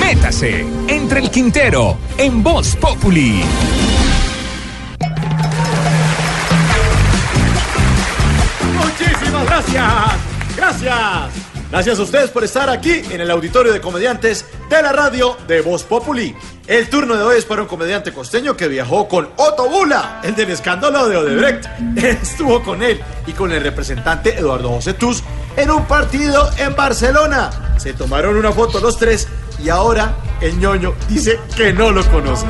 Métase entre el Quintero en Voz Populi. Muchísimas gracias. Gracias. Gracias a ustedes por estar aquí en el auditorio de comediantes de la radio de Voz Populi. El turno de hoy es para un comediante costeño que viajó con Otto Bula, el del escándalo de Odebrecht. Estuvo con él y con el representante Eduardo José Tuz en un partido en Barcelona. Se tomaron una foto los tres y ahora el ñoño dice que no lo conoce.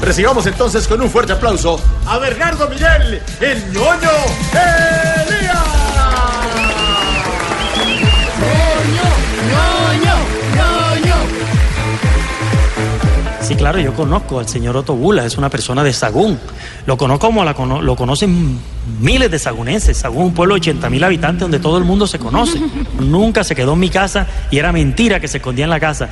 Recibamos entonces con un fuerte aplauso a Bernardo Miguel, el ñoño Elías. Sí, claro, yo conozco al señor Otto Bula, es una persona de Sagún. Lo conozco como la lo conocen miles de sagunenses. Sagún es un pueblo de 80 mil habitantes donde todo el mundo se conoce. Nunca se quedó en mi casa y era mentira que se escondía en la casa.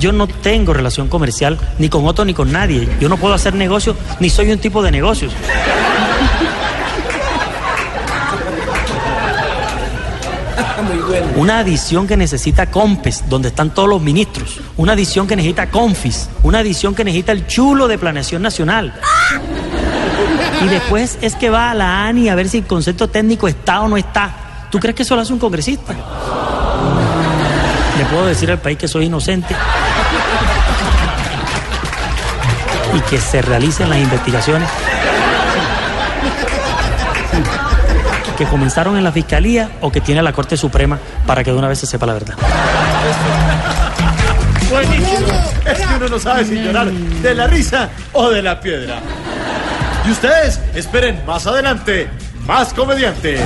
Yo no tengo relación comercial ni con Otto ni con nadie. Yo no puedo hacer negocios ni soy un tipo de negocios. Una adición que necesita COMPES, donde están todos los ministros. Una adición que necesita CONFIS. Una adición que necesita el chulo de Planeación Nacional. Y después es que va a la ANI a ver si el concepto técnico está o no está. ¿Tú crees que eso lo hace un congresista? Le puedo decir al país que soy inocente y que se realicen las investigaciones que comenzaron en la Fiscalía o que tiene la Corte Suprema para que de una vez se sepa la verdad. Buenísimo. Es que uno no sabe si llorar de la risa o de la piedra. Y ustedes esperen más adelante más comediantes.